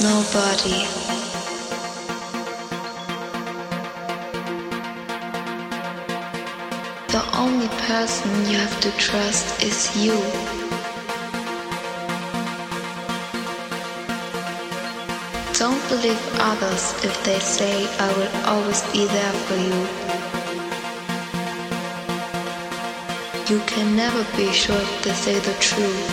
nobody. The only person you have to trust is you. Don't believe others if they say I will always be there for you. You can never be sure if they say the truth.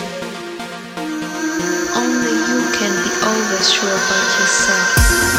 Only you can be always sure about yourself.